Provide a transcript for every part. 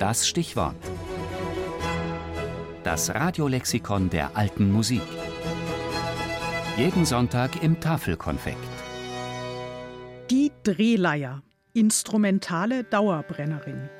das Stichwort. Das Radiolexikon der alten Musik. Jeden Sonntag im Tafelkonfekt. Die Drehleier. Instrumentale Dauerbrennerin.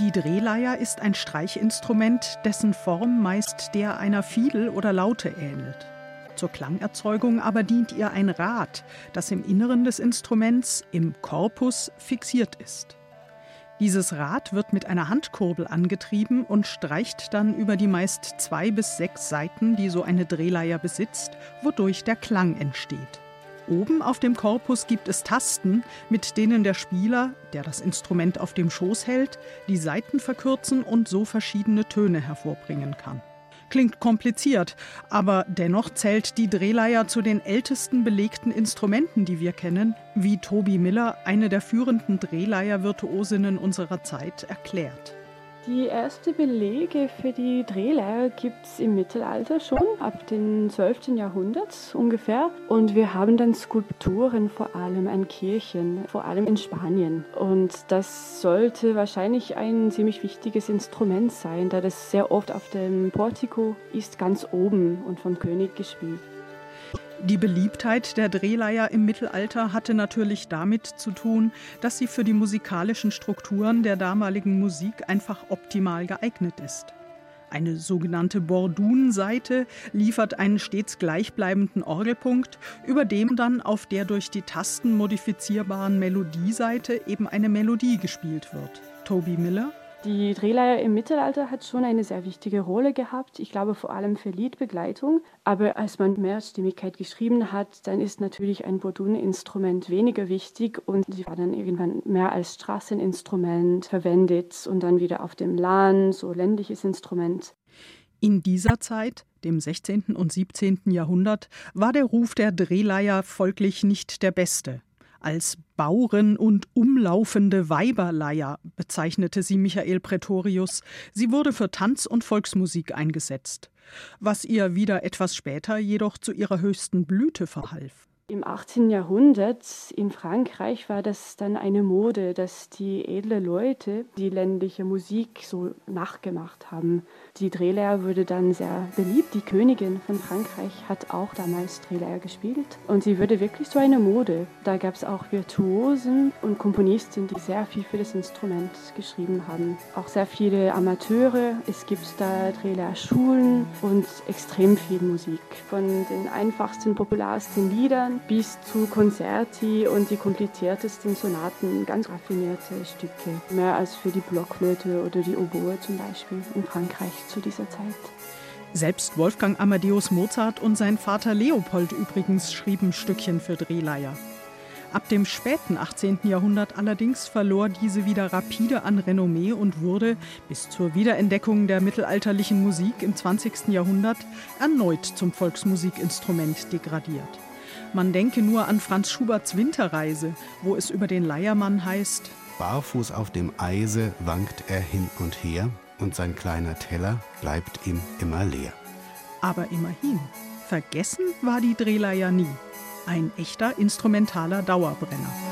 Die Drehleier ist ein Streichinstrument, dessen Form meist der einer Fiedel oder Laute ähnelt. Zur Klangerzeugung aber dient ihr ein Rad, das im Inneren des Instruments, im Korpus, fixiert ist. Dieses Rad wird mit einer Handkurbel angetrieben und streicht dann über die meist zwei bis sechs Saiten, die so eine Drehleier besitzt, wodurch der Klang entsteht. Oben auf dem Korpus gibt es Tasten, mit denen der Spieler, der das Instrument auf dem Schoß hält, die Saiten verkürzen und so verschiedene Töne hervorbringen kann. Klingt kompliziert, aber dennoch zählt die Drehleier zu den ältesten belegten Instrumenten, die wir kennen, wie Toby Miller, eine der führenden Drehleier-Virtuosinnen unserer Zeit, erklärt. Die ersten Belege für die Drehleier gibt es im Mittelalter schon, ab dem 12. Jahrhundert ungefähr. Und wir haben dann Skulpturen vor allem an Kirchen, vor allem in Spanien. Und das sollte wahrscheinlich ein ziemlich wichtiges Instrument sein, da das sehr oft auf dem Portico ist, ganz oben und vom König gespielt. Die Beliebtheit der Drehleier im Mittelalter hatte natürlich damit zu tun, dass sie für die musikalischen Strukturen der damaligen Musik einfach optimal geeignet ist. Eine sogenannte Bordun-Seite liefert einen stets gleichbleibenden Orgelpunkt, über dem dann auf der durch die Tasten modifizierbaren Melodieseite eben eine Melodie gespielt wird. Toby Miller die Drehleier im Mittelalter hat schon eine sehr wichtige Rolle gehabt. Ich glaube vor allem für Liedbegleitung. Aber als man Mehrstimmigkeit geschrieben hat, dann ist natürlich ein Bordun-Instrument weniger wichtig und sie war dann irgendwann mehr als Straßeninstrument verwendet und dann wieder auf dem Land, so ländliches Instrument. In dieser Zeit, dem 16. und 17. Jahrhundert, war der Ruf der Drehleier folglich nicht der beste. Als Bauren und umlaufende Weiberleier bezeichnete sie Michael Pretorius. Sie wurde für Tanz und Volksmusik eingesetzt, was ihr wieder etwas später jedoch zu ihrer höchsten Blüte verhalf. Im 18. Jahrhundert in Frankreich war das dann eine Mode, dass die edle Leute die ländliche Musik so nachgemacht haben. Die Drehleier wurde dann sehr beliebt. Die Königin von Frankreich hat auch damals Drehleier gespielt und sie wurde wirklich so eine Mode. Da gab es auch Virtuosen und Komponisten, die sehr viel für das Instrument geschrieben haben. Auch sehr viele Amateure. Es gibt da Drehleierschulen und extrem viel Musik. Von den einfachsten, popularsten Liedern bis zu Konzerti und die kompliziertesten Sonaten, ganz raffinierte Stücke. Mehr als für die Blockflöte oder die Oboe zum Beispiel in Frankreich zu dieser Zeit. Selbst Wolfgang Amadeus Mozart und sein Vater Leopold übrigens schrieben Stückchen für Drehleier. Ab dem späten 18. Jahrhundert allerdings verlor diese wieder rapide an Renommee und wurde, bis zur Wiederentdeckung der mittelalterlichen Musik im 20. Jahrhundert, erneut zum Volksmusikinstrument degradiert. Man denke nur an Franz Schuberts Winterreise, wo es über den Leiermann heißt: Barfuß auf dem Eise wankt er hin und her und sein kleiner Teller bleibt ihm immer leer. Aber immerhin, vergessen war die Drehleier nie. Ein echter instrumentaler Dauerbrenner.